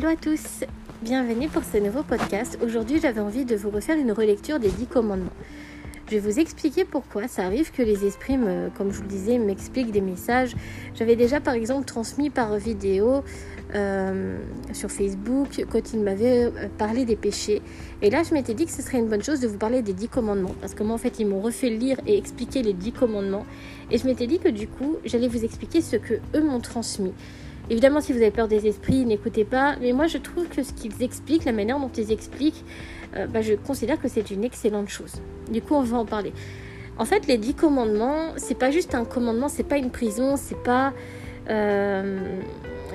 Hello à tous, bienvenue pour ce nouveau podcast. Aujourd'hui j'avais envie de vous refaire une relecture des 10 commandements. Je vais vous expliquer pourquoi. Ça arrive que les esprits, comme je vous le disais, m'expliquent des messages. J'avais déjà par exemple transmis par vidéo euh, sur Facebook quand ils m'avaient euh, parlé des péchés. Et là je m'étais dit que ce serait une bonne chose de vous parler des 10 commandements. Parce que moi en fait ils m'ont refait lire et expliquer les 10 commandements. Et je m'étais dit que du coup j'allais vous expliquer ce que eux m'ont transmis. Évidemment, si vous avez peur des esprits, n'écoutez pas. Mais moi, je trouve que ce qu'ils expliquent, la manière dont ils expliquent, euh, bah, je considère que c'est une excellente chose. Du coup, on va en parler. En fait, les dix commandements, c'est pas juste un commandement, c'est pas une prison, c'est pas. Euh,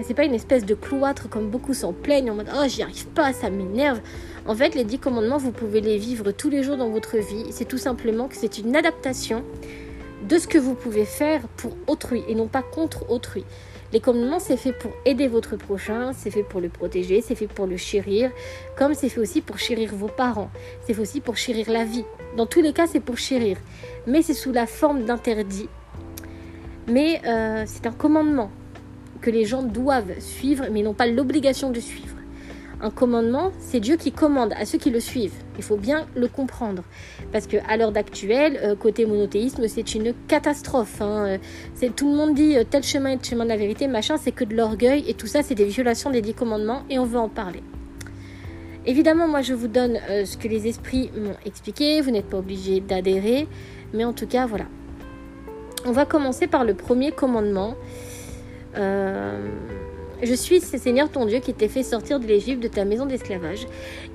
c'est pas une espèce de cloître comme beaucoup s'en plaignent en mode oh j'y arrive pas, ça m'énerve. En fait, les dix commandements, vous pouvez les vivre tous les jours dans votre vie. C'est tout simplement que c'est une adaptation de ce que vous pouvez faire pour autrui et non pas contre autrui. Les commandements, c'est fait pour aider votre prochain, c'est fait pour le protéger, c'est fait pour le chérir, comme c'est fait aussi pour chérir vos parents, c'est fait aussi pour chérir la vie. Dans tous les cas, c'est pour chérir, mais c'est sous la forme d'interdit. Mais euh, c'est un commandement que les gens doivent suivre, mais n'ont pas l'obligation de suivre. Un commandement, c'est Dieu qui commande à ceux qui le suivent. Il faut bien le comprendre. Parce qu'à l'heure d'actuelle, euh, côté monothéisme, c'est une catastrophe. Hein. Euh, c'est, tout le monde dit euh, tel chemin est le chemin de la vérité, machin, c'est que de l'orgueil. Et tout ça, c'est des violations des dix commandements. Et on veut en parler. Évidemment, moi, je vous donne ce que les esprits m'ont expliqué. Vous n'êtes pas obligé d'adhérer. Mais en tout cas, voilà. On va commencer par le premier commandement. Euh je suis ce Seigneur ton Dieu qui t'ai fait sortir de l'Égypte de ta maison d'esclavage,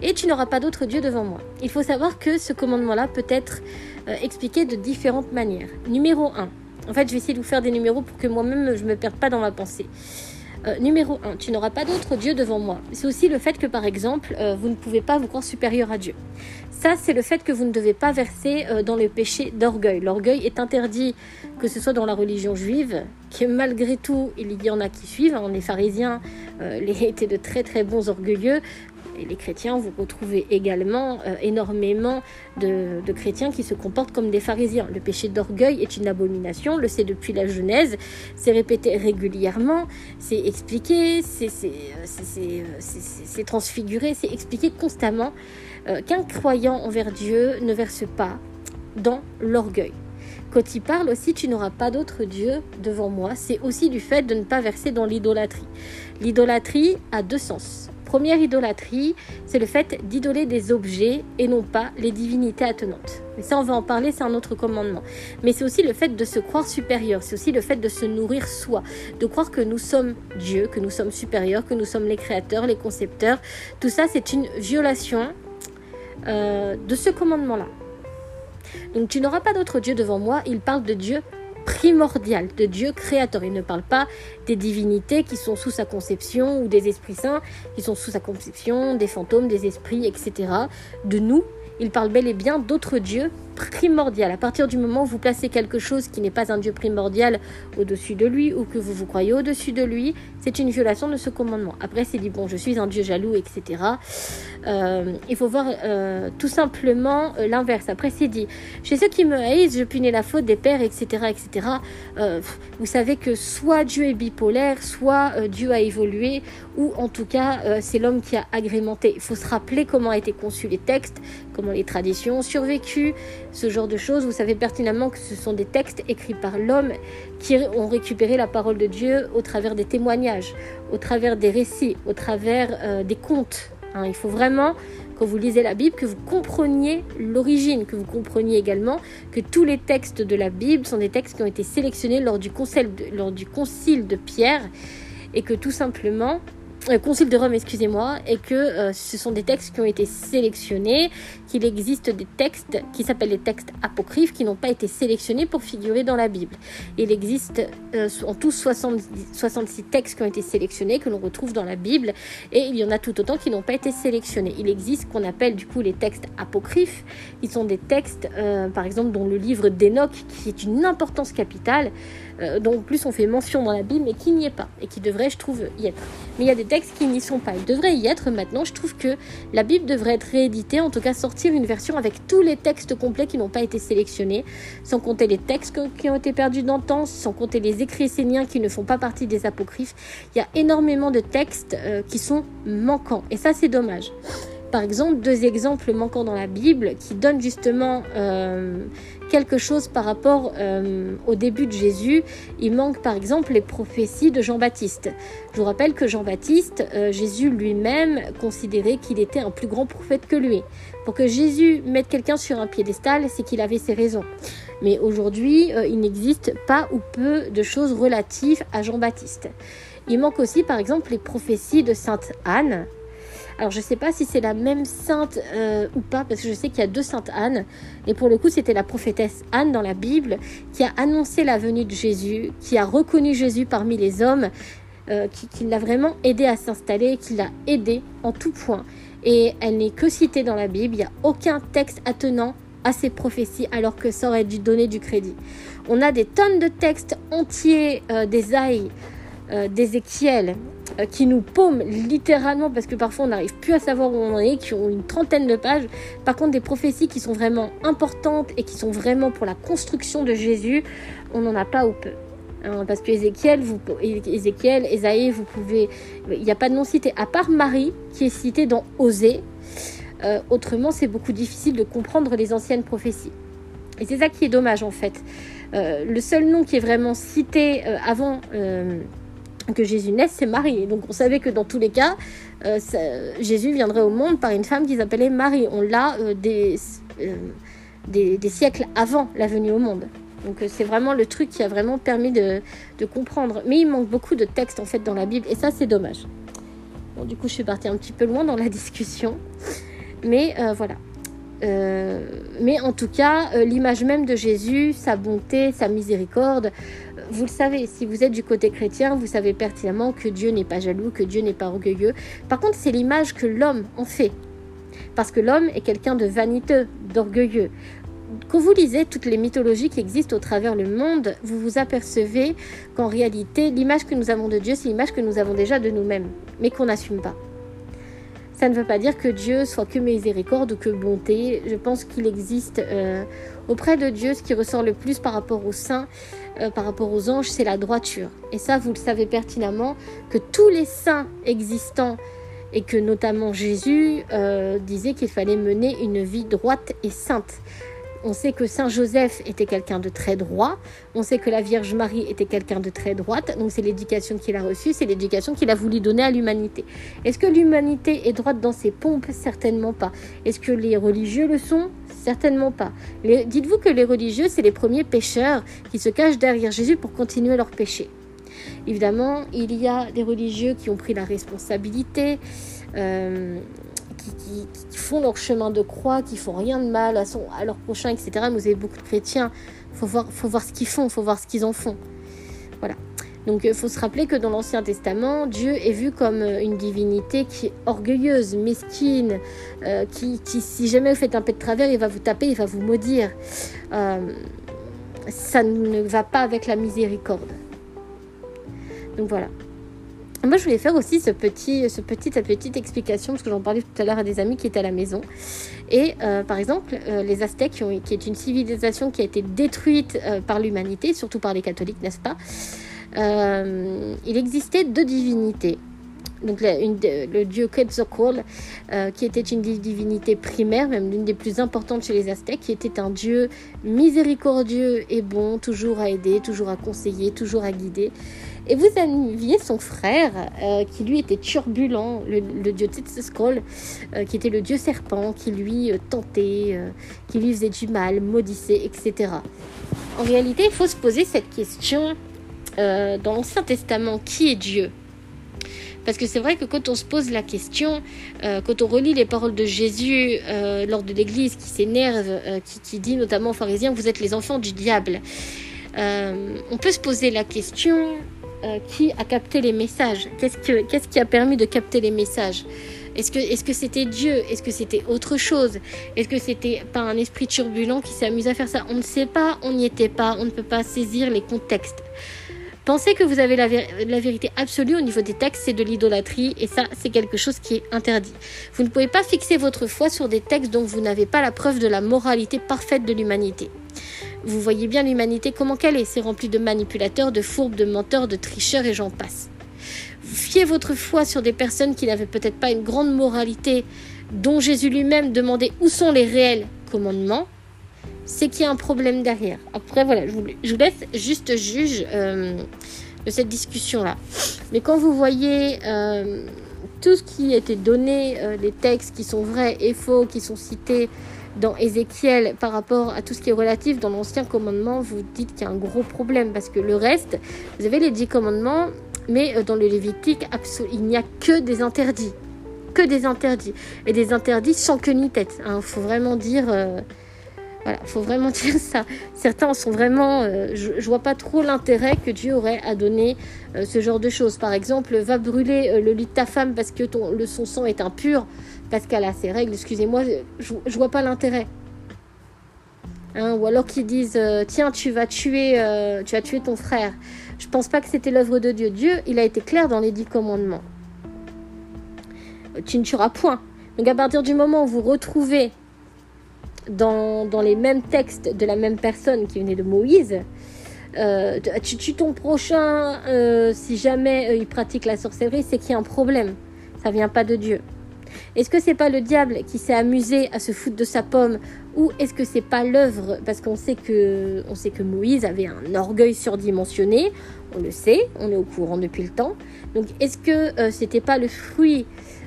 et tu n'auras pas d'autre Dieu devant moi. Il faut savoir que ce commandement-là peut être euh, expliqué de différentes manières. Numéro 1. En fait, je vais essayer de vous faire des numéros pour que moi-même je ne me perde pas dans ma pensée. Euh, numéro 1, tu n'auras pas d'autre Dieu devant moi. C'est aussi le fait que, par exemple, euh, vous ne pouvez pas vous croire supérieur à Dieu. Ça, c'est le fait que vous ne devez pas verser euh, dans le péché d'orgueil. L'orgueil est interdit, que ce soit dans la religion juive, qui malgré tout, il y en a qui suivent. Hein, les pharisiens les étaient de très très bons orgueilleux les chrétiens, vous retrouvez également euh, énormément de, chrétiens qui se comportent comme des pharisiens. Le péché d'orgueil est une abomination, le sait depuis la Genèse, c'est répété régulièrement, c'est expliqué, c'est transfiguré, c'est expliqué constamment euh, qu'un croyant envers Dieu ne verse pas dans l'orgueil. Quand il parle aussi, tu n'auras pas d'autre Dieu devant moi, c'est aussi du fait de ne pas verser dans l'idolâtrie. L'idolâtrie a deux sens. Première idolâtrie, c'est le fait d'idoler des objets et non pas les divinités attenantes. Mais ça, on va en parler, c'est un autre commandement. Mais c'est aussi le fait de se croire supérieur, c'est aussi le fait de se nourrir soi, de croire que nous sommes Dieu, que nous sommes supérieurs, que nous sommes les créateurs, les concepteurs. Tout ça, c'est une violation euh, de ce commandement-là. Donc tu n'auras pas d'autre Dieu devant moi. Il parle de Dieu primordial, de Dieu créateur. Il ne parle pas des divinités qui sont sous sa conception ou des esprits saints qui sont sous sa conception, des fantômes, des esprits, etc. De nous, il parle bel et bien d'autres dieux primordial. À partir du moment où vous placez quelque chose qui n'est pas un Dieu primordial au-dessus de lui ou que vous vous croyez au-dessus de lui, c'est une violation de ce commandement. Après, c'est dit, bon, je suis un Dieu jaloux, etc. Euh, il faut voir euh, tout simplement euh, l'inverse. Après, c'est dit, chez ceux qui me haïssent, je punis la faute des pères, etc. etc. vous savez que soit Dieu est bipolaire, soit Dieu a évolué, ou en tout cas, c'est l'homme qui a agrémenté. Il faut se rappeler comment été conçus les textes, comment les traditions ont survécu, ce genre de choses. Vous savez pertinemment que ce sont des textes écrits par l'homme qui ont récupéré la parole de Dieu au travers des témoignages, au travers des récits, au travers euh, des contes. Hein. Il faut vraiment, quand vous lisez la Bible, que vous compreniez l'origine, que vous compreniez également que tous les textes de la Bible sont des textes qui ont été sélectionnés lors du, lors du concile de Pierre et que tout simplement euh, Concile de Rome, excusez-moi, et que euh, ce sont des textes qui ont été sélectionnés, qu'il existe des textes qui s'appellent les textes apocryphes qui n'ont pas été sélectionnés pour figurer dans la Bible. Il existe euh, en tout 66 textes qui ont été sélectionnés, que l'on retrouve dans la Bible, et il y en a tout autant qui n'ont pas été sélectionnés. Il existe ce qu'on appelle du coup les textes apocryphes, qui sont des textes, par exemple, dont le livre d'Enoch, qui est une importance capitale, dont plus on fait mention dans la Bible, mais qui n'y est pas, et qui devrait, je trouve, y être. Mais il y a des textes qui n'y sont pas. Ils devraient y être maintenant. Je trouve que la Bible devrait être rééditée, en tout cas sortir une version avec tous les textes complets qui n'ont pas été sélectionnés, sans compter les textes qui ont été perdus dans le temps, sans compter les écrits esséniens qui ne font pas partie des apocryphes. Il y a énormément de textes euh, qui sont manquants. Et ça, c'est dommage. Par exemple, deux exemples manquants dans la Bible qui donnent justement euh, quelque chose par rapport euh, au début de Jésus. Il manque par exemple les prophéties de Jean-Baptiste. Je vous rappelle que Jean-Baptiste, euh, Jésus lui-même considérait qu'il était un plus grand prophète que lui. Pour que Jésus mette quelqu'un sur un piédestal, c'est qu'il avait ses raisons. Mais aujourd'hui, il n'existe pas ou peu de choses relatives à Jean-Baptiste. Il manque aussi par exemple les prophéties de Sainte Anne. Alors je ne sais pas si c'est la même sainte euh, ou pas, parce que je sais qu'il y a deux saintes Anne. Et pour le coup, c'était la prophétesse Anne dans la Bible qui a annoncé la venue de Jésus, qui a reconnu Jésus parmi les hommes, euh, qui, l'a vraiment aidé à s'installer, qui l'a aidé en tout point. Et elle n'est que citée dans la Bible. Il n'y a aucun texte attenant à ces prophéties alors que ça aurait dû donner du crédit. On a des tonnes de textes entiers euh, des aïs, d'Ézéchiel, euh, qui nous paument littéralement parce que parfois on n'arrive plus à savoir où on en est, qui ont une trentaine de pages. Par contre, des prophéties qui sont vraiment importantes et qui sont vraiment pour la construction de Jésus, on n'en a pas ou peu. Hein, parce que Ézéchiel, vous, Ézéchiel, vous pouvez, il n'y a pas de nom cité à part Marie qui est citée dans Osée. Euh, autrement, c'est beaucoup difficile de comprendre les anciennes prophéties. Et c'est ça qui est dommage en fait. Euh, le seul nom qui est vraiment cité avant que Jésus naisse, c'est Marie. Donc on savait que dans tous les cas, euh, Jésus viendrait au monde par une femme qu'ils appelaient Marie. On l'a euh, euh, des, des, siècles avant la venue au monde. Donc c'est vraiment le truc qui a vraiment permis de, de, comprendre. Mais il manque beaucoup de textes en fait dans la Bible et ça c'est dommage. Bon du coup je suis partie un petit peu loin dans la discussion. Mais voilà. mais en tout cas, l'image même de Jésus, sa bonté, sa miséricorde, vous le savez, si vous êtes du côté chrétien, vous savez pertinemment que Dieu n'est pas jaloux, que Dieu n'est pas orgueilleux. Par contre, c'est l'image que l'homme en fait. Parce que l'homme est quelqu'un de vaniteux, d'orgueilleux. Quand vous lisez toutes les mythologies qui existent au travers le monde, vous vous apercevez qu'en réalité, l'image que nous avons de Dieu, c'est l'image que nous avons déjà de nous-mêmes, mais qu'on n'assume pas. Ça ne veut pas dire que Dieu soit que miséricorde ou que bonté. Je pense qu'il existe euh, auprès de Dieu ce qui ressort le plus par rapport aux saints, euh, par rapport aux anges, c'est la droiture. Et ça, vous le savez pertinemment, que tous les saints existants et que notamment Jésus euh, disait qu'il fallait mener une vie droite et sainte. On sait que Saint Joseph était quelqu'un de très droit. On sait que la Vierge Marie était quelqu'un de très droite. Donc c'est l'éducation qu'il a reçue, c'est l'éducation qu'il a voulu donner à l'humanité. Est-ce que l'humanité est droite dans ses pompes? Certainement pas. Est-ce que les religieux le sont? Certainement pas. Dites-vous que les religieux, c'est les premiers pécheurs qui se cachent derrière Jésus pour continuer leur péché. Évidemment, il y a des religieux qui ont pris la responsabilité. Euh, qui, font leur chemin de croix, qui font rien de mal à, son, à leur prochain, etc. Mais vous avez beaucoup de chrétiens. Faut voir, faut voir ce qu'ils font, faut voir ce qu'ils en font. Voilà. Donc il faut se rappeler que dans l'Ancien Testament, Dieu est vu comme euh, une divinité qui est orgueilleuse, mesquine, euh, qui, si jamais vous faites un peu de travers, il va vous taper, il va vous maudire. Euh, ça ne va pas avec la miséricorde. Donc voilà. Moi, je voulais faire aussi ce petit, ce petit, cette petite explication, parce que j'en parlais tout à l'heure à des amis qui étaient à la maison. Et euh, par exemple, euh, les Aztèques, qui, est une civilisation qui a été détruite euh, par l'humanité, surtout par les catholiques, n'est-ce pas? Il existait deux divinités. Donc le dieu Quetzalcoatl, qui était une divinité primaire, même l'une des plus importantes chez les Aztèques, qui était un dieu miséricordieux et bon, toujours à aider, toujours à conseiller, toujours à guider. Et vous aviez son frère, euh, qui lui était turbulent, le, dieu Tsetskol, euh, qui était le dieu serpent, qui lui euh, tentait, qui lui faisait du mal, maudissait, etc. En réalité, il faut se poser cette question dans l'Ancien Testament, qui est Dieu? Parce que c'est vrai que quand on se pose la question, quand on relit les paroles de Jésus lors de l'Église qui s'énerve, qui, dit notamment aux pharisiens, vous êtes les enfants du diable, on peut se poser la question, euh, qui a capté les messages Qu'est-ce que, qu'est-ce qui a permis de capter les messages? Est-ce que, est-ce que c'était Dieu? Est-ce que c'était autre chose? Est-ce que c'était pas un esprit turbulent qui s'est amusé à faire ça? On ne sait pas, on n'y était pas, on ne peut pas saisir les contextes. Pensez que vous avez la, la, vérité absolue au niveau des textes, c'est de l'idolâtrie et ça, c'est quelque chose qui est interdit. Vous ne pouvez pas fixer votre foi sur des textes dont vous n'avez pas la preuve de la moralité parfaite de l'humanité. Vous voyez bien l'humanité comment qu'elle est, c'est rempli de manipulateurs, de fourbes, de menteurs, de tricheurs et j'en passe. Fiez votre foi sur des personnes qui n'avaient peut-être pas une grande moralité, dont Jésus lui-même demandait où sont les réels commandements, c'est qu'il y a un problème derrière. Après, voilà, je vous, laisse juste juge euh, de cette discussion-là. Mais quand vous voyez euh, tout ce qui était donné, euh, les textes qui sont vrais et faux, qui sont cités dans Ézéchiel par rapport à tout ce qui est relatif dans l'Ancien Commandement, vous dites qu'il y a un gros problème parce que le reste, vous avez les dix commandements, mais dans le Lévitique, il n'y a que des interdits. Que des interdits. Et des interdits sans queue ni tête. Il hein. faut vraiment dire voilà, faut vraiment dire ça. Certains sont vraiment, euh, je, ne vois pas trop l'intérêt que Dieu aurait à donner euh, ce genre de choses. Par exemple, va brûler euh, le lit de ta femme parce que ton, le, son sang est impur, parce qu'elle a ses règles. Excusez-moi, je, ne vois pas l'intérêt. Hein, ou alors qu'ils disent, tiens, tu vas tuer, tu ton frère. Je pense pas que c'était l'œuvre de Dieu. Dieu, il a été clair dans les dix commandements. Tu ne tueras point. Donc à partir du moment où vous retrouvez dans, les mêmes textes de la même personne qui venait de Moïse, euh, tu tues ton prochain euh, si jamais euh, il pratique la sorcellerie, c'est qu'il y a un problème. Ça vient pas de Dieu. Est-ce que c'est pas le diable qui s'est amusé à se foutre de sa pomme ou est-ce que c'est pas l'œuvre? Parce qu'on sait que sait que Moïse avait un orgueil surdimensionné, on le sait, on est au courant depuis le temps. Donc est-ce que c'était pas le fruit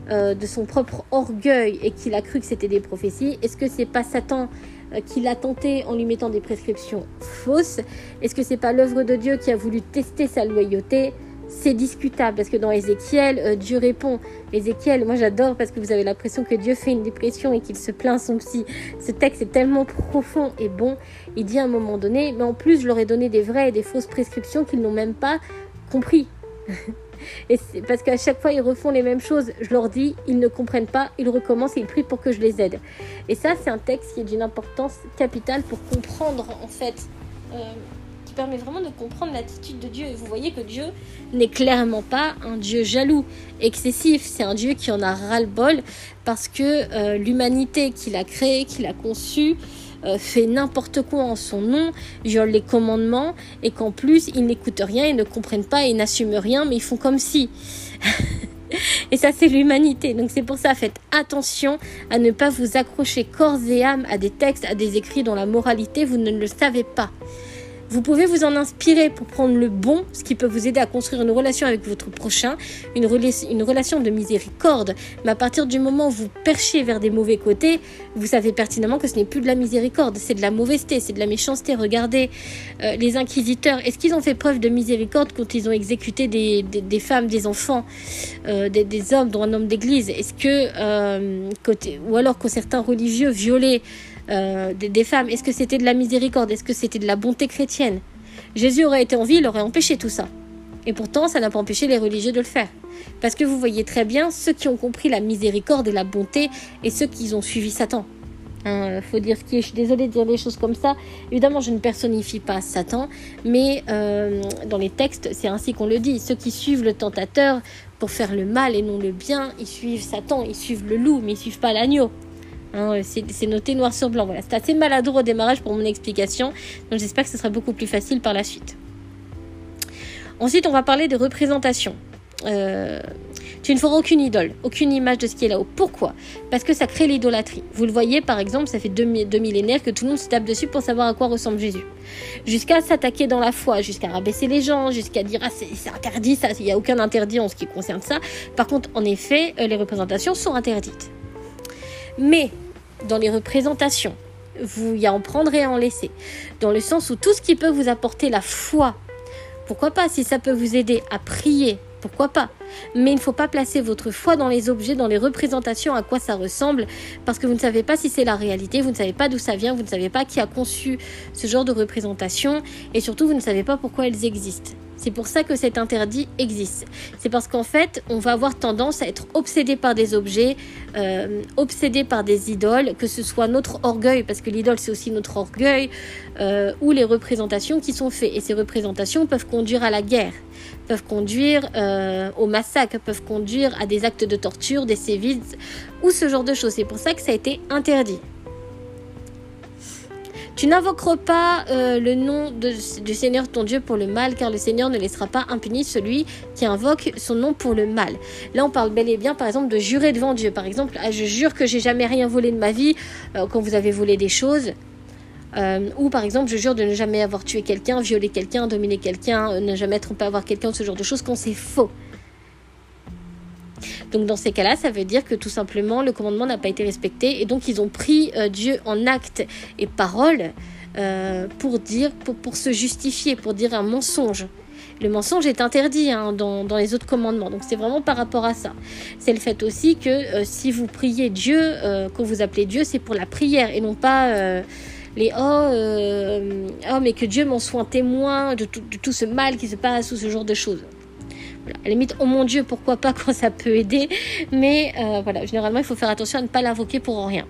euh, de son propre orgueil et qu'il a cru que c'était des prophéties Est-ce que c'est pas Satan euh, qui l'a tenté en lui mettant des prescriptions fausses? Est-ce que c'est pas l'œuvre de Dieu qui a voulu tester sa loyauté? C'est discutable parce que dans Ézéchiel, euh, Dieu répond. Ézéchiel, moi j'adore parce que vous avez l'impression que Dieu fait une dépression et qu'il se plaint son psy. Ce texte est tellement profond et bon. Il dit à un moment donné, mais en plus je leur ai donné des vraies et des fausses prescriptions qu'ils n'ont même pas compris. Et parce qu'à chaque fois, ils refont les mêmes choses. Je leur dis, ils ne comprennent pas, ils recommencent et ils prient pour que je les aide. Et ça, c'est un texte qui est d'une importance capitale pour comprendre, en fait, euh, qui permet vraiment de comprendre l'attitude de Dieu. Et vous voyez que Dieu n'est clairement pas un Dieu jaloux, excessif. C'est un Dieu qui en a ras-le-bol parce que euh, l'humanité qu'il a créée, qu'il a conçue, euh, fait n'importe quoi en son nom, viole les commandements et qu'en plus ils n'écoutent rien, ils ne comprennent pas, ils n'assument rien, mais ils font comme si. et ça c'est l'humanité. Donc c'est pour ça, faites attention à ne pas vous accrocher corps et âme à des textes, à des écrits dont la moralité vous ne le savez pas. Vous pouvez vous en inspirer pour prendre le bon, ce qui peut vous aider à construire une relation avec votre prochain, une, relation de miséricorde. Mais à partir du moment où vous perchez vers des mauvais côtés, vous savez pertinemment que ce n'est plus de la miséricorde, c'est de la mauvaiseté, c'est de la méchanceté. Regardez euh, les inquisiteurs, est-ce qu'ils ont fait preuve de miséricorde quand ils ont exécuté des, femmes, des enfants, euh, des, hommes, dont un homme d'église? Est-ce que, euh, ou alors que certains religieux violaient euh, des, femmes Est-ce que c'était de la miséricorde? Est-ce que c'était de la bonté chrétienne? Jésus aurait été en vie, il aurait empêché tout ça. Et pourtant, ça n'a pas empêché les religieux de le faire. Parce que vous voyez très bien ceux qui ont compris la miséricorde et la bonté et ceux qui ont suivi Satan. Il hein, faut dire ce qui est. Je suis désolée de dire des choses comme ça. Évidemment, je ne personnifie pas Satan, mais euh, dans les textes, c'est ainsi qu'on le dit. Ceux qui suivent le tentateur pour faire le mal et non le bien, ils suivent Satan, ils suivent le loup, mais ils suivent pas l'agneau. Hein, c'est noté noir sur blanc. Voilà, c'est assez maladroit au démarrage pour mon explication. Donc j'espère que ce sera beaucoup plus facile par la suite. Ensuite, on va parler de représentation. Euh, tu ne feras aucune idole, aucune image de ce qui est là-haut. Pourquoi? Parce que ça crée l'idolâtrie. Vous le voyez, par exemple, ça fait deux, millénaires que tout le monde se tape dessus pour savoir à quoi ressemble Jésus. Jusqu'à s'attaquer dans la foi, jusqu'à rabaisser les gens, jusqu'à dire ah c'est interdit, ça, il n'y a aucun interdit en ce qui concerne ça. Par contre, en effet, euh, les représentations sont interdites. Mais dans les représentations. Vous y en prendre et en laisser. Dans le sens où tout ce qui peut vous apporter la foi, pourquoi pas, si ça peut vous aider à prier, pourquoi pas. Mais il ne faut pas placer votre foi dans les objets, dans les représentations, à quoi ça ressemble, parce que vous ne savez pas si c'est la réalité, vous ne savez pas d'où ça vient, vous ne savez pas qui a conçu ce genre de représentation, et surtout vous ne savez pas pourquoi elles existent. C'est pour ça que cet interdit existe. C'est parce qu'en fait, on va avoir tendance à être obsédé par des objets, euh, obsédé par des idoles, que ce soit notre orgueil, parce que l'idole c'est aussi notre orgueil, euh, ou les représentations qui sont faites. Et ces représentations peuvent conduire à la guerre, peuvent conduire euh, au massacre, peuvent conduire à des actes de torture, des sévices, ou ce genre de choses. C'est pour ça que ça a été interdit. Tu n'invoqueras pas euh, le nom du Seigneur ton Dieu pour le mal, car le Seigneur ne laissera pas impuni celui qui invoque son nom pour le mal. Là, on parle bel et bien, par exemple, de jurer devant Dieu. Par exemple, ah, je jure que j'ai jamais rien volé de ma vie euh, quand vous avez volé des choses. Euh, ou par exemple, je jure de ne jamais avoir tué quelqu'un, violé quelqu'un, dominé quelqu'un, ne jamais tromper avoir quelqu'un, ce genre de choses, quand c'est faux. Donc dans ces cas-là, ça veut dire que tout simplement le commandement n'a pas été respecté et donc ils ont pris euh, Dieu en acte et parole euh, pour dire, pour, se justifier, pour dire un mensonge. Le mensonge est interdit hein, dans, les autres commandements. Donc c'est vraiment par rapport à ça. C'est le fait aussi que euh, si vous priez Dieu, quand vous appelez Dieu, c'est pour la prière et non pas les oh, oh mais que Dieu m'en soit témoin de tout ce mal qui se passe ou ce genre de choses. À la limite, oh mon Dieu, pourquoi pas quand ça peut aider. Mais euh, voilà, généralement, il faut faire attention à ne pas l'invoquer pour rien.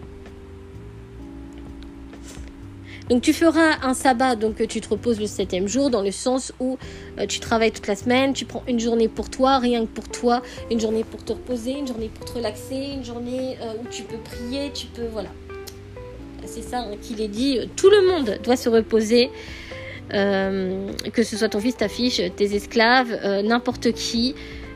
Donc tu feras un sabbat, donc tu te reposes le septième jour, dans le sens où euh, tu travailles toute la semaine, tu prends une journée pour toi, rien que pour toi, une journée pour te reposer, une journée pour te relaxer, une journée euh, où tu peux prier, tu peux, voilà. C'est ça qu'il est dit, tout le monde doit se reposer. Euh, que ce soit ton fils, ta fiche, tes esclaves, euh, n'importe qui.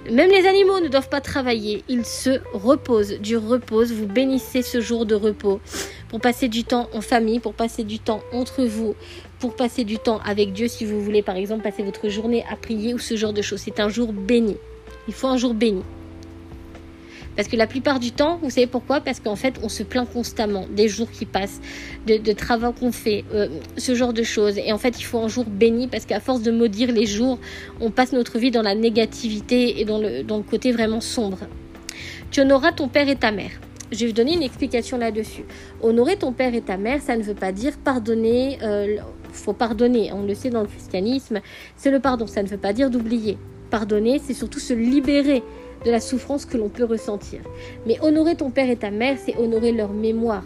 Même les animaux ne doivent pas travailler, ils se reposent. Dieu repose, vous bénissez ce jour de repos pour passer du temps en famille, pour passer du temps entre vous, pour passer du temps avec Dieu si vous voulez par exemple passer votre journée à prier ou ce genre de choses. C'est un jour béni. Il faut un jour béni. Parce que la plupart du temps, vous savez pourquoi? Parce qu'en fait, on se plaint constamment des jours qui passent, de, travaux qu'on fait, euh, ce genre de choses. Et en fait, il faut un jour béni parce qu'à force de maudire les jours, on passe notre vie dans la négativité et dans le, côté vraiment sombre. Tu honoreras ton père et ta mère. Je vais vous donner une explication là-dessus. Honorer ton père et ta mère, ça ne veut pas dire pardonner. Il euh, faut pardonner. On le sait dans le christianisme, c'est le pardon. Ça ne veut pas dire d'oublier. Pardonner, c'est surtout se libérer de la souffrance que l'on peut ressentir. Mais honorer ton père et ta mère, c'est honorer leur mémoire.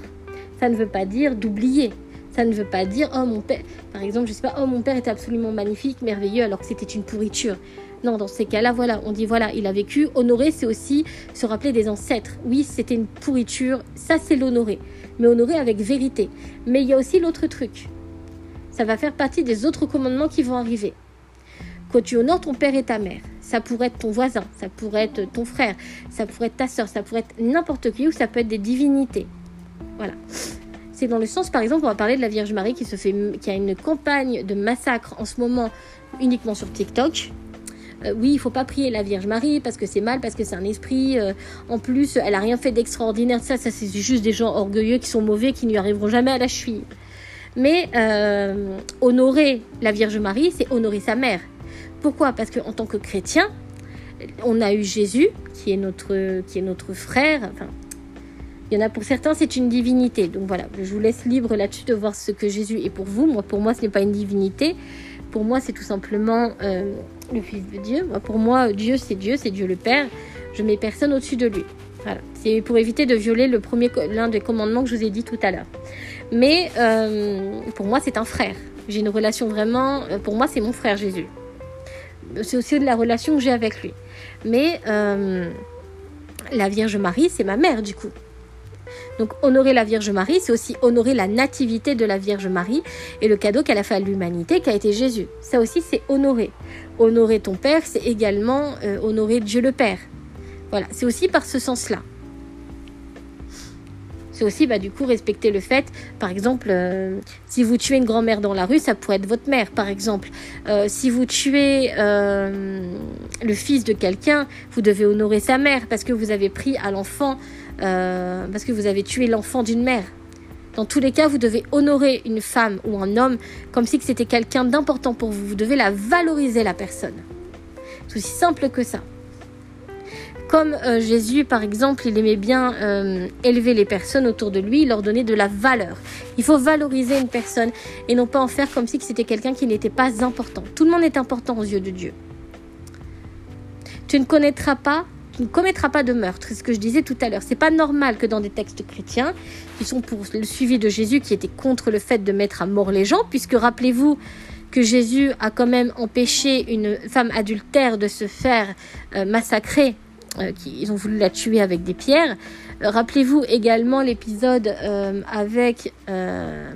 Ça ne veut pas dire d'oublier. Ça ne veut pas dire oh mon père, par exemple, je sais pas, oh mon père était absolument magnifique, merveilleux, alors que c'était une pourriture. Non, dans ces cas-là, voilà, on dit voilà, il a vécu. Honorer, c'est aussi se rappeler des ancêtres. Oui, c'était une pourriture, ça c'est l'honorer. Mais honorer avec vérité. Mais il y a aussi l'autre truc. Ça va faire partie des autres commandements qui vont arriver. Quand tu honores ton père et ta mère, ça pourrait être ton voisin, ça pourrait être ton frère, ça pourrait être ta soeur, ça pourrait être n'importe qui ou ça peut être des divinités. Voilà. C'est dans le sens, par exemple, on va parler de la Vierge Marie qui, se fait, qui a une campagne de massacre en ce moment uniquement sur TikTok. Euh, oui, il faut pas prier la Vierge Marie parce que c'est mal, parce que c'est un esprit. Euh, en plus, elle a rien fait d'extraordinaire. Ça, ça c'est juste des gens orgueilleux qui sont mauvais, qui n'y arriveront jamais à la cheville. Mais euh, honorer la Vierge Marie, c'est honorer sa mère. Pourquoi? Parce qu'en tant que chrétien, on a eu Jésus, qui est notre, qui est notre frère. Enfin, il y en a pour certains, c'est une divinité. Donc voilà, je vous laisse libre là-dessus de voir ce que Jésus est pour vous. Moi, pour moi, ce n'est pas une divinité. Pour moi, c'est tout simplement euh, le Fils de Dieu. Pour moi, Dieu, c'est Dieu, c'est Dieu le Père. Je mets personne au-dessus de lui. Voilà. C'est pour éviter de violer l'un des commandements que je vous ai dit tout à l'heure. Mais euh, pour moi, c'est un frère. J'ai une relation vraiment. Euh, pour moi, c'est mon frère Jésus c'est aussi de la relation que j'ai avec lui. Mais euh, la Vierge Marie, c'est ma mère du coup. Donc honorer la Vierge Marie, c'est aussi honorer la nativité de la Vierge Marie et le cadeau qu'elle a fait à l'humanité, qui a été Jésus. Ça aussi, c'est honorer. Honorer ton Père, c'est également euh, honorer Dieu le Père. Voilà, c'est aussi par ce sens-là aussi, bah, du coup, respecter le fait, par exemple, euh, si vous tuez une grand-mère dans la rue, ça pourrait être votre mère, par exemple. Euh, si vous tuez euh, le fils de quelqu'un, vous devez honorer sa mère parce que vous avez pris à l'enfant, parce que vous avez tué l'enfant d'une mère. Dans tous les cas, vous devez honorer une femme ou un homme comme si c'était quelqu'un d'important pour vous. Vous devez la valoriser, la personne. C'est aussi simple que ça. Comme euh, Jésus, par exemple, il aimait bien euh, élever les personnes autour de lui, leur donner de la valeur. Il faut valoriser une personne et non pas en faire comme si c'était quelqu'un qui n'était pas important. Tout le monde est important aux yeux de Dieu. Tu ne connaîtras pas tu ne commettras pas de meurtre. C'est ce que je disais tout à l'heure. C'est pas normal que dans des textes chrétiens, qui sont pour le suivi de Jésus, qui était contre le fait de mettre à mort les gens, puisque rappelez-vous que Jésus a quand même empêché une femme adultère de se faire euh, massacrer. Euh, ils ont voulu la tuer avec des pierres. Euh, rappelez-vous également l'épisode avec ah,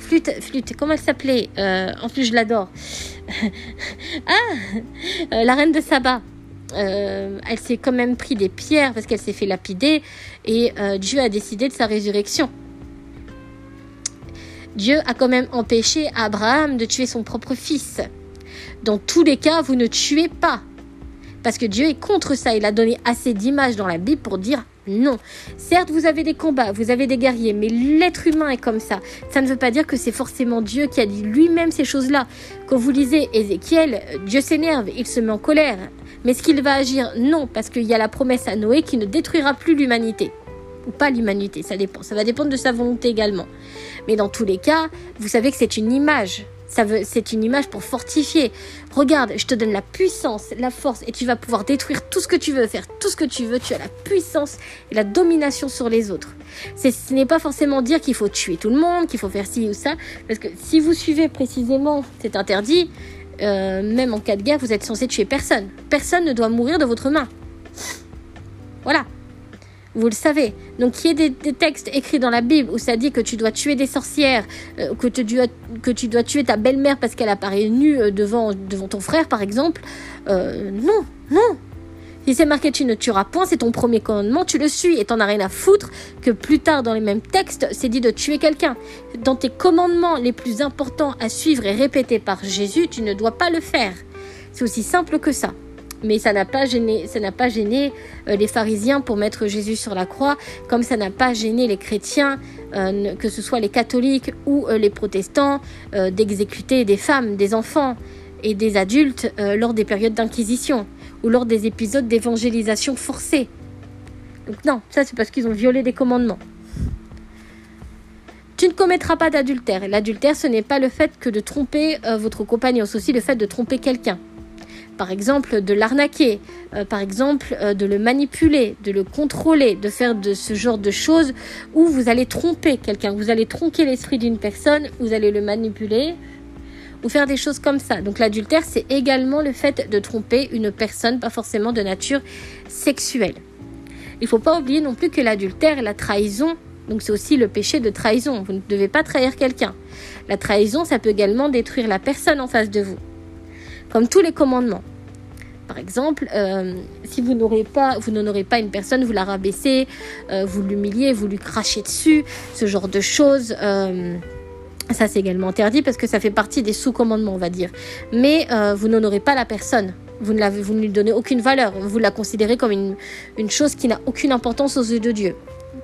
flûte, flûte, comment elle s'appelait En plus, je l'adore. ah, la reine de Saba. Euh, elle s'est quand même pris des pierres parce qu'elle s'est fait lapider et euh, Dieu a décidé de sa résurrection. Dieu a quand même empêché Abraham de tuer son propre fils. Dans tous les cas, vous ne tuez pas. Parce que Dieu est contre ça. Il a donné assez d'images dans la Bible pour dire non. Certes, vous avez des combats, vous avez des guerriers, mais l'être humain est comme ça. Ça ne veut pas dire que c'est forcément Dieu qui a dit lui-même ces choses-là. Quand vous lisez Ézéchiel, Dieu s'énerve, il se met en colère. Mais est-ce qu'il va agir? Non, parce qu'il y a la promesse à Noé qui ne détruira plus l'humanité. Ou pas l'humanité, ça dépend. Ça va dépendre de sa volonté également. Mais dans tous les cas, vous savez que c'est une image. C'est une image pour fortifier. Regarde, je te donne la puissance, la force, et tu vas pouvoir détruire tout ce que tu veux, faire tout ce que tu veux. Tu as la puissance et la domination sur les autres. Ce n'est pas forcément dire qu'il faut tuer tout le monde, qu'il faut faire ci ou ça, parce que si vous suivez précisément cet interdit, euh, même en cas de guerre, vous êtes censé tuer personne. Personne ne doit mourir de votre main. Voilà. Vous le savez. Donc, il y a des, textes écrits dans la Bible où ça dit que tu dois tuer des sorcières, euh, que, tu dois, que tu dois tuer ta belle-mère parce qu'elle apparaît nue euh, devant, devant ton frère, par exemple. non, non, si c'est marqué tu ne tueras point, c'est ton premier commandement, tu le suis et t'en as rien à foutre que plus tard dans les mêmes textes, c'est dit de tuer quelqu'un. Dans tes commandements les plus importants à suivre et répétés par Jésus, tu ne dois pas le faire. C'est aussi simple que ça. Mais ça n'a pas gêné, euh, les pharisiens pour mettre Jésus sur la croix, comme ça n'a pas gêné les chrétiens, euh, que ce soit les catholiques ou euh, les protestants, d'exécuter des femmes, des enfants et des adultes lors des périodes d'inquisition ou lors des épisodes d'évangélisation forcée. Donc non, ça c'est parce qu'ils ont violé des commandements. Tu ne commettras pas d'adultère. L'adultère, ce n'est pas le fait que de tromper votre compagnon, c'est aussi le fait de tromper quelqu'un. Par exemple, de l'arnaquer, euh, par exemple, euh, de le manipuler, de le contrôler, de faire de ce genre de choses où vous allez tromper quelqu'un, vous allez tronquer l'esprit d'une personne, vous allez le manipuler, ou faire des choses comme ça. Donc l'adultère, c'est également le fait de tromper une personne, pas forcément de nature sexuelle. Il ne faut pas oublier non plus que l'adultère la trahison, donc c'est aussi le péché de trahison. Vous ne devez pas trahir quelqu'un. La trahison, ça peut également détruire la personne en face de vous. Comme tous les commandements. Par exemple, euh, si vous n'aurez pas, vous n'honorez pas une personne, vous la rabaissez, euh, vous l'humiliez, vous lui crachez dessus, ce genre de choses. Euh, ça, c'est également interdit parce que ça fait partie des sous-commandements, on va dire. Mais vous n'honorez pas la personne. Vous ne, vous ne lui donnez aucune valeur. Vous la considérez comme une, une chose qui n'a aucune importance aux yeux de Dieu.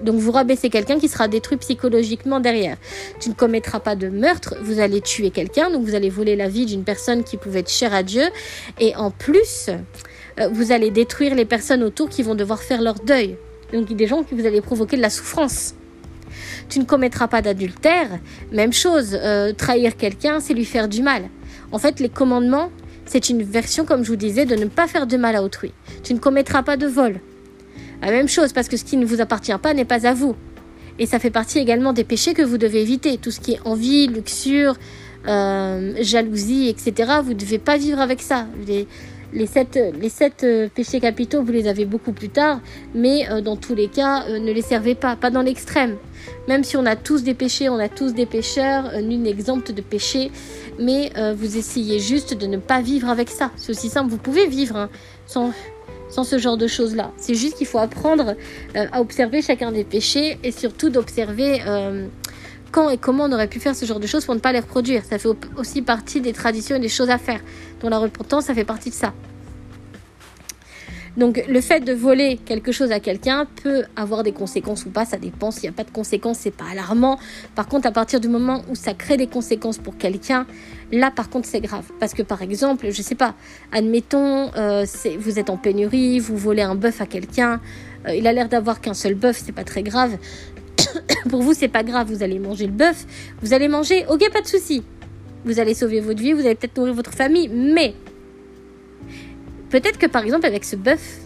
Donc vous rabaissez quelqu'un qui sera détruit psychologiquement derrière. Tu ne commettras pas de meurtre, vous allez tuer quelqu'un, donc vous allez voler la vie d'une personne qui pouvait être chère à Dieu. Et en plus, euh, vous allez détruire les personnes autour qui vont devoir faire leur deuil. Donc des gens qui vous allez provoquer de la souffrance. Tu ne commettras pas d'adultère. Même chose, euh, trahir quelqu'un, c'est lui faire du mal. En fait, les commandements, c'est une version, comme je vous disais, de ne pas faire de mal à autrui. Tu ne commettras pas de vol. La même chose, parce que ce qui ne vous appartient pas n'est pas à vous. Et ça fait partie également des péchés que vous devez éviter. Tout ce qui est envie, luxure, euh, jalousie, etc. Vous ne devez pas vivre avec ça. Les sept, les sept euh, péchés capitaux, vous les avez beaucoup plus tard, mais euh, dans tous les cas, ne les servez pas, pas dans l'extrême. Même si on a tous des péchés, on a tous des pécheurs, nul n'est exempt de péché, mais vous essayez juste de ne pas vivre avec ça. C'est aussi simple, vous pouvez vivre hein, sans, sans ce genre de choses-là. C'est juste qu'il faut apprendre à observer chacun des péchés et surtout d'observer quand et comment on aurait pu faire ce genre de choses pour ne pas les reproduire. Ça fait aussi partie des traditions et des choses à faire. Dont la repentance, ça fait partie de ça. Donc le fait de voler quelque chose à quelqu'un peut avoir des conséquences ou pas, ça dépend. S'il n'y a pas de conséquences, c'est pas alarmant. Par contre, à partir du moment où ça crée des conséquences pour quelqu'un, là par contre c'est grave. Parce que par exemple, je sais pas, admettons, euh, vous êtes en pénurie, vous volez un bœuf à quelqu'un, euh, il a l'air d'avoir qu'un seul bœuf, c'est pas très grave. pour vous, c'est pas grave, vous allez manger le bœuf, vous allez manger, ok, pas de souci. Vous allez sauver votre vie, vous allez peut-être nourrir votre famille, mais Peut-être que par exemple avec ce bœuf,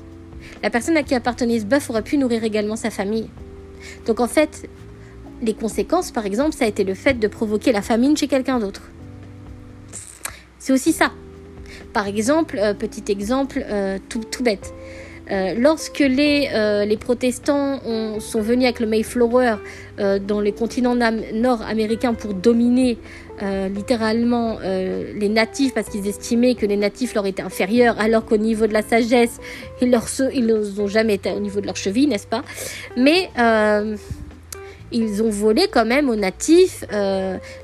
la personne à qui appartenait ce bœuf aurait pu nourrir également sa famille. Donc en fait, les conséquences par exemple, ça a été le fait de provoquer la famine chez quelqu'un d'autre. C'est aussi ça. Par exemple, euh, petit exemple euh, tout, tout, bête. Euh, lorsque les, les protestants sont venus avec le Mayflower dans les continents nord-américains pour dominer euh, littéralement euh, les natifs parce qu'ils estimaient que les natifs leur étaient inférieurs alors qu'au niveau de la sagesse ils ils n'ont jamais été au niveau de leur cheville n'est-ce pas? Mais euh, ils ont volé quand même aux natifs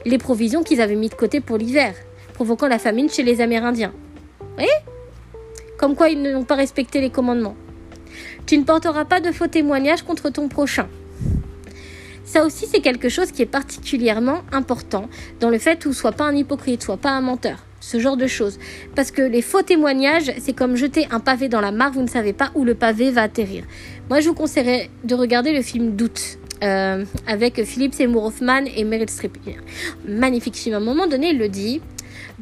les provisions qu'ils avaient mis de côté pour l'hiver provoquant la famine chez les Amérindiens. Oui? Comme quoi ils n'ont pas respecté les commandements tu ne porteras pas de faux témoignages contre ton prochain ça aussi, c'est quelque chose qui est particulièrement important dans le fait où soit pas un hypocrite, soit pas un menteur. Ce genre de choses. Parce que les faux témoignages, c'est comme jeter un pavé dans la mare, vous ne savez pas où le pavé va atterrir. Moi, je vous conseillerais de regarder le film Doute. Euh, avec Philippe Seymour Hoffman et Meryl Streep. Magnifique film. À un moment donné, il le dit,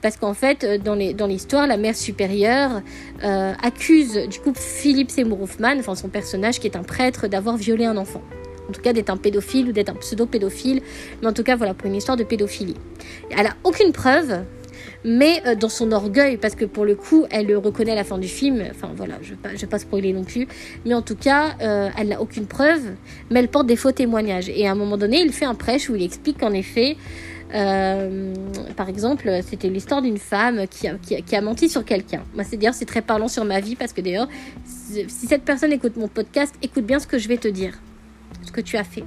parce qu'en fait, euh, dans l'histoire, la mère supérieure euh, accuse du coup Philippe Seymour Hoffman, enfin son personnage qui est un prêtre, d'avoir violé un enfant en tout cas d'être un pédophile ou d'être un pseudo-pédophile, mais en tout cas voilà pour une histoire de pédophilie. Elle a aucune preuve, mais euh, dans son orgueil, parce que pour le coup, elle le reconnaît à la fin du film, enfin voilà, je ne vais pas spoiler non plus, mais en tout cas, elle n'a aucune preuve, mais elle porte des faux témoignages. Et à un moment donné, il fait un prêche où il explique qu'en effet, euh, par exemple, c'était l'histoire d'une femme qui a, menti sur quelqu'un. Moi, c'est dire c'est très parlant sur ma vie parce que d'ailleurs, si cette personne écoute mon podcast, écoute bien ce que je vais te dire ce que tu as fait.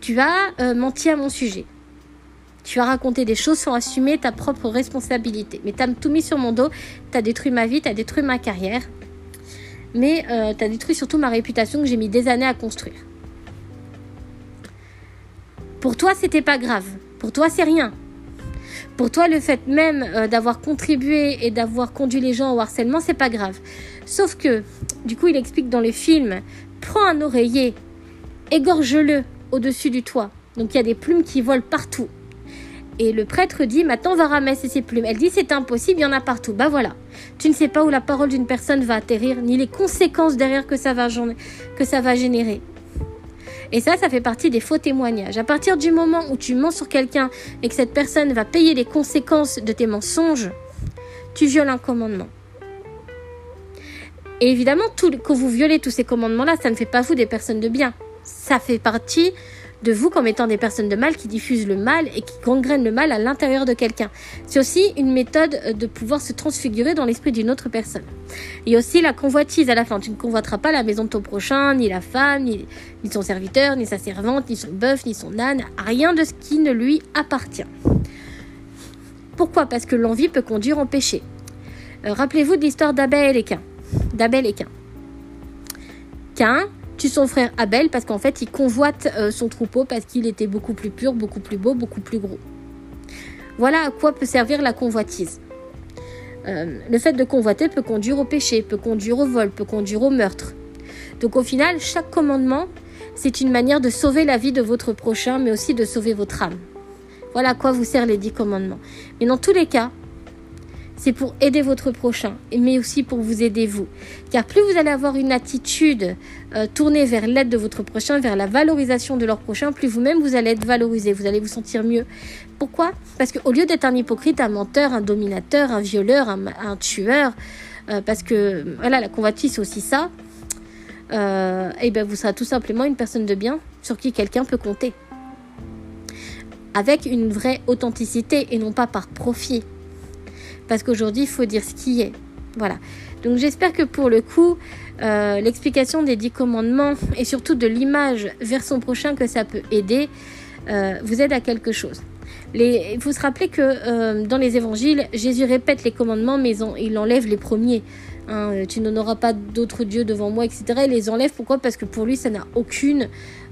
Tu as euh, menti à mon sujet. Tu as raconté des choses sans assumer ta propre responsabilité. Mais tu as tout mis sur mon dos. Tu as détruit ma vie, tu as détruit ma carrière. Mais euh, tu as détruit surtout ma réputation que j'ai mis des années à construire. Pour toi, c'était pas grave. Pour toi, c'est rien. Pour toi, le fait même euh, d'avoir contribué et d'avoir conduit les gens au harcèlement, c'est pas grave. Sauf que, du coup, il explique dans le film Prends un oreiller, égorge-le au-dessus du toit. Donc il y a des plumes qui volent partout. Et le prêtre dit Maintenant, on va ramasser ces plumes. Elle dit C'est impossible, il y en a partout. Bah voilà. Tu ne sais pas où la parole d'une personne va atterrir, ni les conséquences derrière que ça va, que ça va générer. Et ça, ça fait partie des faux témoignages. À partir du moment où tu mens sur quelqu'un et que cette personne va payer les conséquences de tes mensonges, tu violes un commandement. Et évidemment, tout, quand vous violez tous ces commandements-là, ça ne fait pas vous des personnes de bien. Ça fait partie de vous comme étant des personnes de mal qui diffusent le mal et qui gangrènent le mal à l'intérieur de quelqu'un. C'est aussi une méthode de pouvoir se transfigurer dans l'esprit d'une autre personne. Il y a aussi la convoitise à la fin. Tu ne convoiteras pas la maison de ton prochain, ni la femme, ni, son serviteur, ni sa servante, ni son bœuf, ni son âne, rien de ce qui ne lui appartient. Pourquoi? Parce que l'envie peut conduire en péché. Euh, rappelez-vous de l'histoire d'Abel et Cain d'Abel et Cain. Cain tue son frère Abel parce qu'en fait il convoite euh, son troupeau parce qu'il était beaucoup plus pur, beaucoup plus beau, beaucoup plus gros. Voilà à quoi peut servir la convoitise. Euh, le fait de convoiter peut conduire au péché, peut conduire au vol, peut conduire au meurtre. Donc au final, chaque commandement, c'est une manière de sauver la vie de votre prochain, mais aussi de sauver votre âme. Voilà à quoi vous servent les dix commandements. Mais dans tous les cas, c'est pour aider votre prochain, mais aussi pour vous aider vous. Car plus vous allez avoir une attitude euh, tournée vers l'aide de votre prochain, vers la valorisation de leur prochain, plus vous-même vous allez être valorisé, vous allez vous sentir mieux. Pourquoi? Parce qu'au lieu d'être un hypocrite, un menteur, un dominateur, un violeur, un, tueur, euh, parce que voilà, la convoitise c'est aussi ça, et euh, eh bien vous serez tout simplement une personne de bien sur qui quelqu'un peut compter. Avec une vraie authenticité et non pas par profit. Parce qu'aujourd'hui, il faut dire ce qui est. Voilà. Donc j'espère que pour le coup, euh, l'explication des dix commandements et surtout de l'image vers son prochain que ça peut aider, euh, vous aide à quelque chose. il faut se rappeler que euh, dans les évangiles, Jésus répète les commandements, mais il enlève les premiers. Hein, tu n'auras pas d'autres dieux devant moi, etc. Il les enlève. Pourquoi? Parce que pour lui, ça n'a aucune.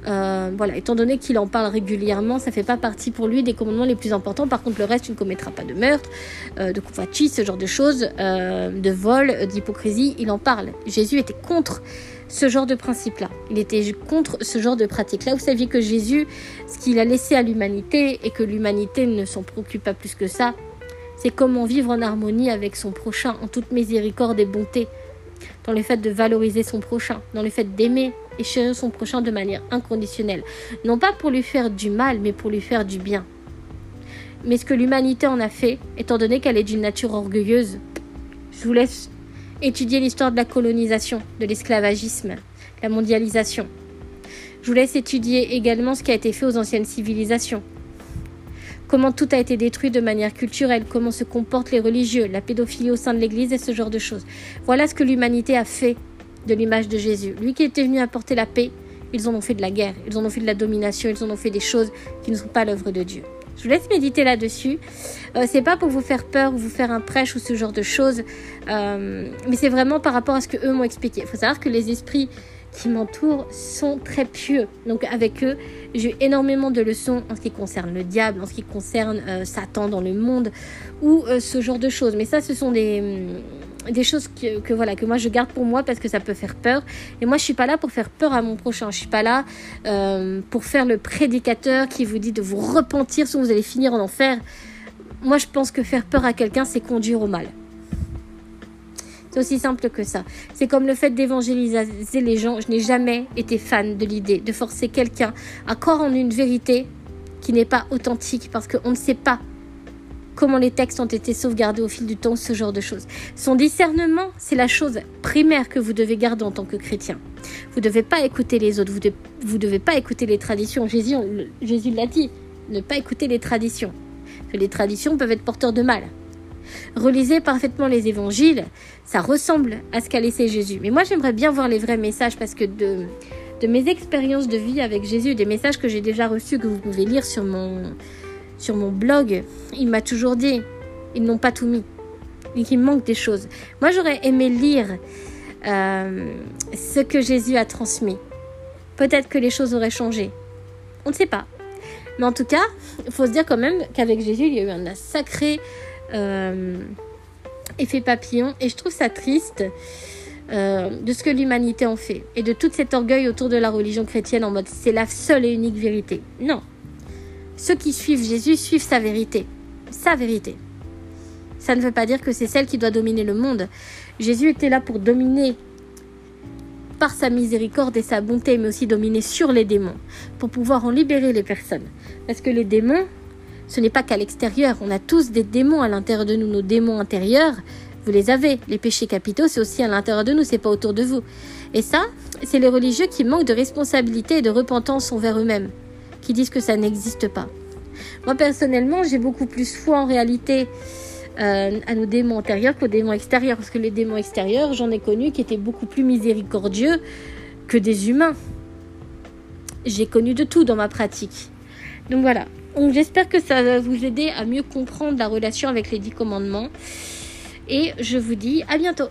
Euh, voilà, étant donné qu'il en parle régulièrement, ça fait pas partie pour lui des commandements les plus importants. Par contre, le reste, tu ne commettras pas de meurtre, euh, de convoitise, ce genre de choses, de vol, d'hypocrisie. Il en parle. Jésus était contre ce genre de principe-là. Il était contre ce genre de pratique-là. Vous saviez que Jésus, ce qu'il a laissé à l'humanité et que l'humanité ne s'en préoccupe pas plus que ça, c'est comment vivre en harmonie avec son prochain, en toute miséricorde et bonté, dans le fait de valoriser son prochain, dans le fait d'aimer et chérir son prochain de manière inconditionnelle. Non pas pour lui faire du mal, mais pour lui faire du bien. Mais ce que l'humanité en a fait, étant donné qu'elle est d'une nature orgueilleuse, je vous laisse étudier l'histoire de la colonisation, de l'esclavagisme, la mondialisation. Je vous laisse étudier également ce qui a été fait aux anciennes civilisations. Comment tout a été détruit de manière culturelle, comment se comportent les religieux, la pédophilie au sein de l'Église et ce genre de choses. Voilà ce que l'humanité a fait de l'image de Jésus. Lui qui était venu apporter la paix, ils en ont fait de la guerre, ils en ont fait de la domination, ils en ont fait des choses qui ne sont pas l'œuvre de Dieu. Je vous laisse méditer là-dessus. Euh, c'est pas pour vous faire peur ou vous faire un prêche ou ce genre de choses, euh, mais c'est vraiment par rapport à ce que eux m'ont expliqué. Il faut savoir que les esprits qui m'entourent sont très pieux. Donc avec eux, j'ai eu énormément de leçons en ce qui concerne le diable, en ce qui concerne euh, Satan dans le monde ou ce genre de choses. Mais ça, ce sont des des choses que, voilà que moi je garde pour moi parce que ça peut faire peur et moi je suis pas là pour faire peur à mon prochain je suis pas là euh, pour faire le prédicateur qui vous dit de vous repentir sinon vous allez finir en enfer moi je pense que faire peur à quelqu'un c'est conduire au mal c'est aussi simple que ça. C'est comme le fait d'évangéliser les gens. Je n'ai jamais été fan de l'idée de forcer quelqu'un à croire en une vérité qui n'est pas authentique parce qu'on ne sait pas comment les textes ont été sauvegardés au fil du temps, ce genre de choses. Son discernement, c'est la chose primaire que vous devez garder en tant que chrétien. Vous ne devez pas écouter les autres, vous ne devez, pas écouter les traditions. Jésus, l'a dit, ne pas écouter les traditions. les traditions peuvent être porteurs de mal. Relisez parfaitement les évangiles, ça ressemble à ce qu'a laissé Jésus. Mais moi, j'aimerais bien voir les vrais messages parce que de mes expériences de vie avec Jésus, des messages que j'ai déjà reçus, que vous pouvez lire sur mon, sur mon blog, il m'a toujours dit, ils n'ont pas tout mis, et qu'il manque des choses. Moi, j'aurais aimé lire euh, ce que Jésus a transmis. Peut-être que les choses auraient changé. On ne sait pas. Mais en tout cas, il faut se dire quand même qu'avec Jésus, il y a eu un sacré euh, effet papillon. Et je trouve ça triste euh, de ce que l'humanité en fait. Et de tout cet orgueil autour de la religion chrétienne en mode c'est la seule et unique vérité. Non. Ceux qui suivent Jésus suivent sa vérité. Sa vérité. Ça ne veut pas dire que c'est celle qui doit dominer le monde. Jésus était là pour dominer par sa miséricorde et sa bonté, mais aussi dominer sur les démons, pour pouvoir en libérer les personnes. Parce que les démons, ce n'est pas qu'à l'extérieur, on a tous des démons à l'intérieur de nous, nos démons intérieurs, vous les avez. Les péchés capitaux, c'est aussi à l'intérieur de nous, c'est pas autour de vous. Et ça, c'est les religieux qui manquent de responsabilité et de repentance envers eux-mêmes qui disent que ça n'existe pas. Moi personnellement, j'ai beaucoup plus foi en réalité euh, à nos démons intérieurs qu'aux démons extérieurs, parce que les démons extérieurs, j'en ai connu qui étaient beaucoup plus miséricordieux que des humains. J'ai connu de tout dans ma pratique. Donc voilà. J'espère que ça va vous aider à mieux comprendre la relation avec les dix commandements. Et je vous dis à bientôt.